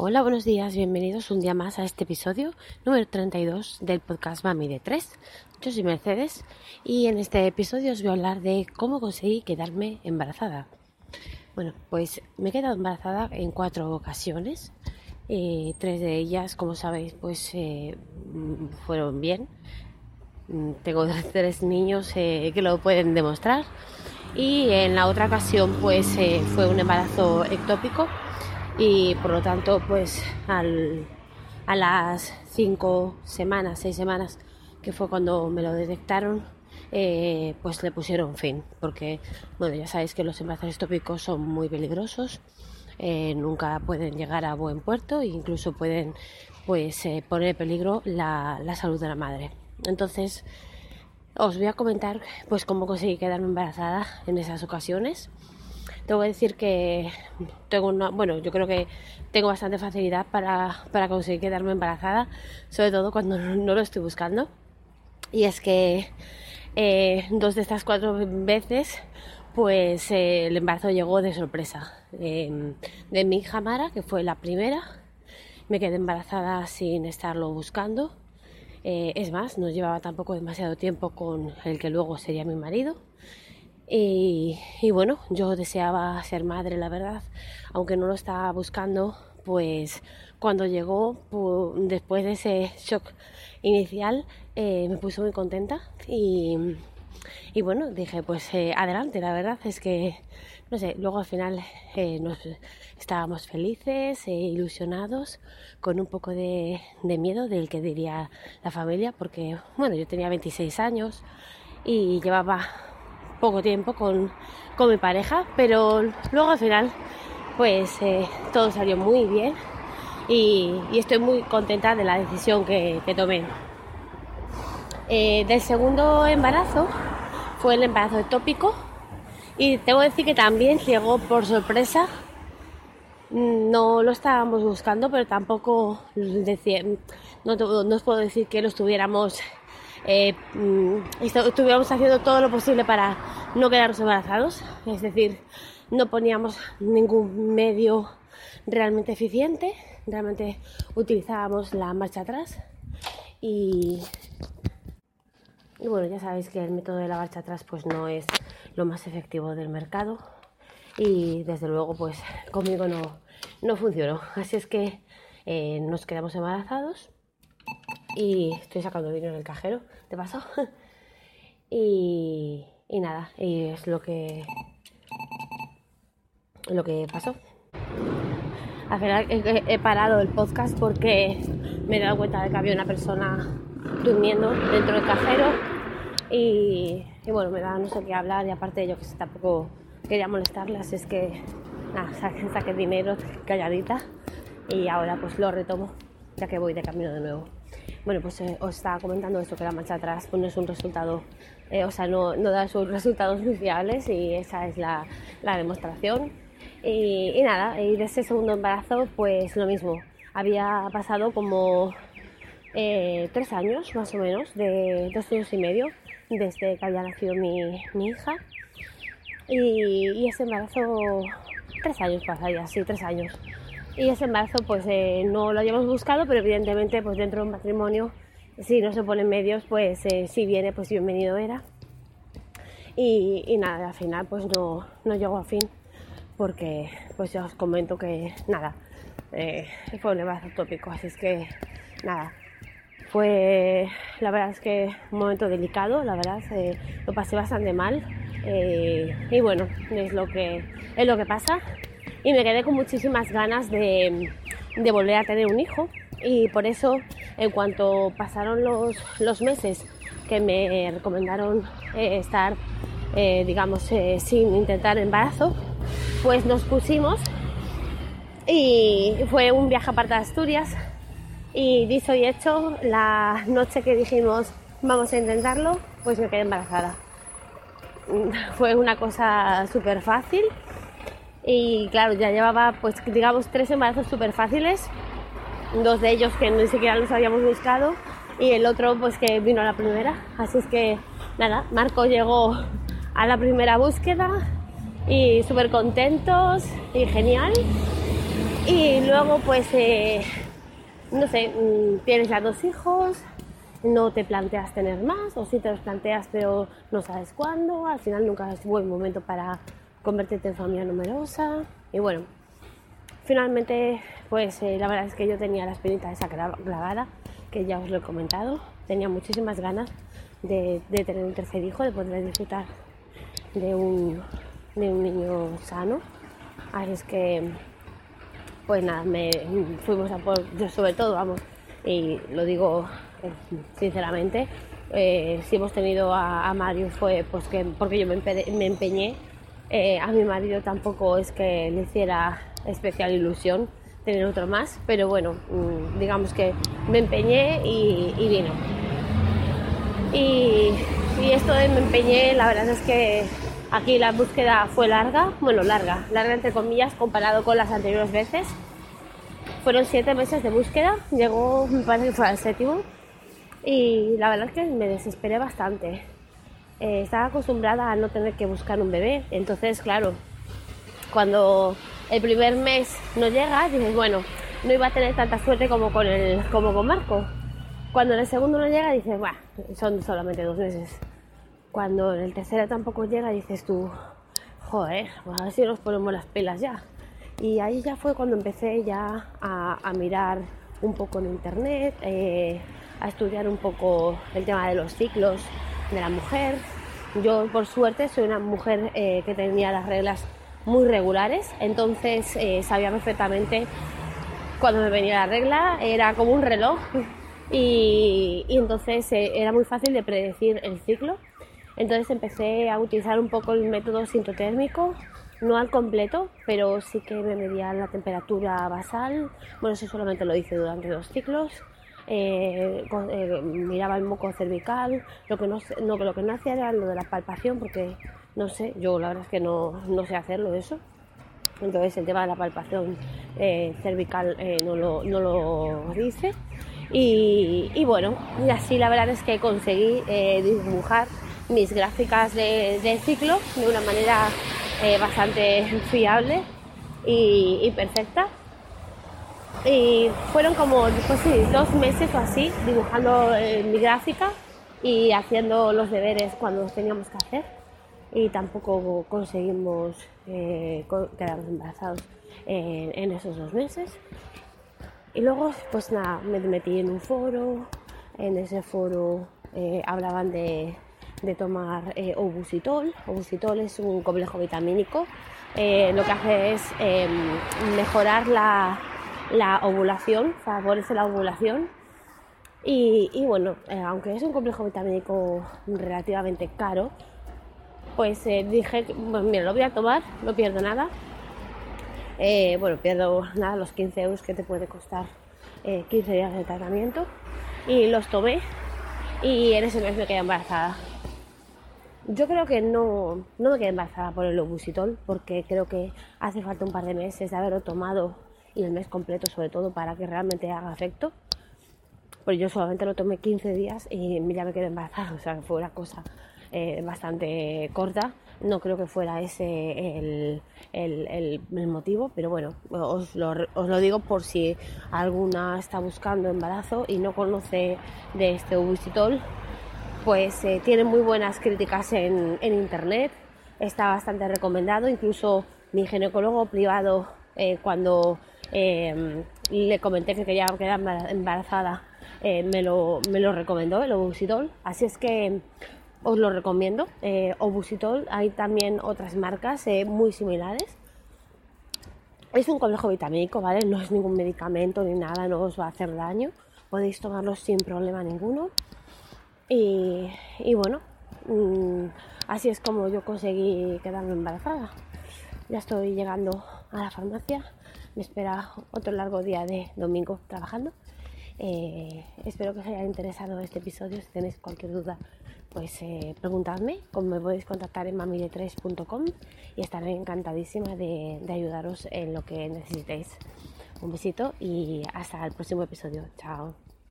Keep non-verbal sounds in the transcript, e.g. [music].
Hola, buenos días, bienvenidos un día más a este episodio número 32 del podcast Mami de 3. Yo soy Mercedes y en este episodio os voy a hablar de cómo conseguí quedarme embarazada. Bueno, pues me he quedado embarazada en cuatro ocasiones. Eh, tres de ellas, como sabéis, pues eh, fueron bien. Mm, tengo [laughs] tres niños eh, que lo pueden demostrar. Y en la otra ocasión, pues fue un embarazo ectópico y por lo tanto pues a las cinco semanas, seis semanas que fue cuando me lo detectaron eh, pues le pusieron fin porque bueno ya sabéis que los embarazos tópicos son muy peligrosos eh, nunca pueden llegar a buen puerto e incluso pueden pues eh, poner en peligro la, la salud de la madre. Entonces os voy a comentar pues cómo conseguí quedarme embarazada en esas ocasiones tengo que decir que tengo una, bueno, yo creo que tengo bastante facilidad para, para conseguir quedarme embarazada, sobre todo cuando no, lo estoy buscando. Y es que eh, dos de estas cuatro veces, pues eh, el embarazo llegó de sorpresa. Em, de mi hija Mara, que fue la primera, me quedé embarazada sin estarlo buscando. Eh, es más, no llevaba tampoco demasiado tiempo con el que luego sería mi marido. Y, bueno, yo deseaba ser madre, la verdad, aunque no lo estaba buscando, pues cuando llegó, después de ese shock inicial, eh, me puse muy contenta y, bueno, dije, pues eh, adelante, la verdad es que, no sé, luego al final eh, nos estábamos felices, e ilusionados, con un poco de, de miedo del que diría la familia, porque, bueno, yo tenía 26 años y llevaba poco tiempo con, mi pareja, pero luego al final pues eh, todo salió muy bien y, estoy muy contenta de la decisión que, tomé. Eh, del segundo embarazo fue el embarazo ectópico y tengo que decir que también llegó por sorpresa. No lo estábamos buscando, pero tampoco no, no os puedo decir que lo estuviéramos eh, mm, estuviéramos haciendo todo lo posible para no quedarnos embarazados, es decir, no poníamos ningún medio realmente eficiente, realmente utilizábamos la marcha atrás y, bueno, ya sabéis que el método de la marcha atrás pues no es lo más efectivo del mercado y desde luego pues conmigo no, no funcionó, así es que eh, nos quedamos embarazados y estoy sacando dinero del cajero, ¿te pasó? [laughs] y, y nada, y es lo que lo que pasó. Al final he, parado el podcast porque me he dado cuenta de que había una persona durmiendo dentro del cajero y, y bueno, me da no sé qué hablar y aparte yo que tampoco quería molestarlas, es que nada, saqué, saqué dinero calladita y ahora pues lo retomo ya que voy de camino de nuevo. Bueno, pues eh, os estaba comentando esto, que la marcha atrás pues, no es un resultado, eh, o sea, no, no, da sus resultados muy fiables y esa es la, la demostración. Y, nada, y de ese segundo embarazo, pues lo mismo. Había pasado como eh, tres años más o menos, de dos años y medio, desde que había nacido mi, mi hija. Y, y, ese embarazo, tres años pasaría, sí, tres años y ese embarazo pues eh, no lo habíamos buscado, pero evidentemente pues dentro de un matrimonio si no se ponen medios pues eh, si viene pues bienvenido era. Y, nada, al final pues no, no llegó a fin porque pues ya os comento que nada, eh, fue un embarazo tópico, así es que nada, fue la verdad es que un momento delicado, la verdad lo pasé bastante mal y bueno, es lo que, es lo que pasa y me quedé con muchísimas ganas de, volver a tener un hijo y por eso en cuanto pasaron los, meses que me recomendaron eh, estar, eh, digamos, eh, sin intentar embarazo, pues nos pusimos y fue un viaje aparte de Asturias y dicho y hecho, la noche que dijimos vamos a intentarlo, pues me quedé embarazada. [laughs] Fue una cosa súper fácil y claro, ya llevaba, pues digamos, tres embarazos súper fáciles, dos de ellos que ni siquiera los habíamos buscado y el otro pues que vino a la primera. Así es que nada, Marco llegó a la primera búsqueda y súper contentos y genial. Y luego pues, eh, no sé, mm, tienes ya dos hijos, no te planteas tener más, o si te los planteas pero no sabes cuándo, al final nunca es buen momento para convertirte en familia numerosa. Y bueno, finalmente pues eh, la verdad es que yo tenía la espinita esa clavada, que ya os lo he comentado, tenía muchísimas ganas de, tener un tercer hijo, de poder disfrutar de un, de un niño sano. Así es que, pues nada, me fuimos a por, yo sobre todo, vamos, y lo digo eh, sinceramente, eh, si hemos tenido a, Mario fue pues que, porque yo me, empeñé. Eh, a mi marido tampoco es que le hiciera especial ilusión tener otro más, pero bueno, mm, digamos que me empeñé y, vino. Y, y, esto de me empeñé, la verdad es que aquí la búsqueda fue larga, bueno, larga, larga entre comillas comparado con las anteriores veces. Fueron siete meses de búsqueda, llegó, me parece que fue al séptimo, y la verdad es que me desesperé bastante. Eh, estaba acostumbrada a no tener que buscar un bebé, entonces claro, cuando el primer mes no llega, dices, bueno, no iba a tener tanta suerte como con, el, como con Marco. Cuando en el segundo no llega, dices, bueno, son solamente dos meses. Cuando en el tercero tampoco llega, dices tú, joder, pues a ver si nos ponemos las pelas ya. Y ahí ya fue cuando empecé ya a, mirar un poco en internet, eh, a estudiar un poco el tema de los ciclos de la mujer. Yo, por suerte, soy una mujer eh, que tenía las reglas muy regulares, entonces eh, sabía perfectamente cuando me venía la regla, era como un reloj y, entonces eh, era muy fácil de predecir el ciclo. Entonces empecé a utilizar un poco el método sintotérmico, no al completo, pero sí que me medía la temperatura basal. Bueno, eso solamente lo hice durante los ciclos. Eh, miraba el moco cervical, lo que no, no, lo que no hacía era lo de la palpación porque no sé, yo la verdad es que no, sé hacerlo eso. Entonces el tema de la palpación eh, cervical eh, no, lo, no, lo, dice. Y, bueno, y así la verdad es que conseguí eh, dibujar mis gráficas de, ciclo de una manera bastante fiable y, perfecta. Y fueron como pues dos meses o así dibujando mi gráfica y haciendo los deberes cuando los teníamos que hacer y tampoco conseguimos eh, quedarnos embarazados en, esos dos meses. Y luego, pues nada, me metí en un foro, en ese foro eh, hablaban de, tomar eh, obusitol. Obusitol es un complejo vitamínico. lo que hace es em, mejorar la, la, ovulación, favorece la ovulación. Y, bueno, aunque es un complejo vitamínico relativamente caro, pues eh, dije, bueno, mira, lo voy a tomar, no pierdo nada. Eh, bueno, pierdo nada, los 15 euros que te puede costar 15 eh, días de tratamiento. Y los tomé y en ese mes me quedé embarazada. Yo creo que no, no me quedé embarazada por el obusitol, porque creo que hace falta un par de meses de haberlo tomado y el mes completo sobre todo para que realmente haga efecto. Pues yo solamente lo tomé 15 días y ya me quedé embarazada, [laughs] o sea, fue una cosa eh, bastante corta. No creo que fuera ese el, el, el, motivo, pero bueno, os lo, os lo, digo por si alguna está buscando embarazo y no conoce de este ubicitol, pues eh, tiene muy buenas críticas en, en, internet, está bastante recomendado, incluso mi ginecólogo privado eh, cuando le comenté que quería quedar embarazada me, lo, me lo recomendó el obusitol, así es que os lo recomiendo. Eh, Obusitol, hay también otras marcas eh, muy similares. Es un complejo vitamínico, ¿vale? No es ningún medicamento ni nada, no os va a hacer daño. Podéis tomarlo sin problema ninguno. Y, bueno, mm, así es como yo conseguí quedarme embarazada. Ya estoy llegando a la farmacia. Me espera otro largo día de domingo trabajando. Eh, espero que os haya interesado este episodio. Si tenéis cualquier duda, pues eh, preguntadme, como me podéis contactar en mamide3.com y estaré encantadísima de, de ayudaros en lo que necesitéis. Un besito y hasta el próximo episodio. Chao.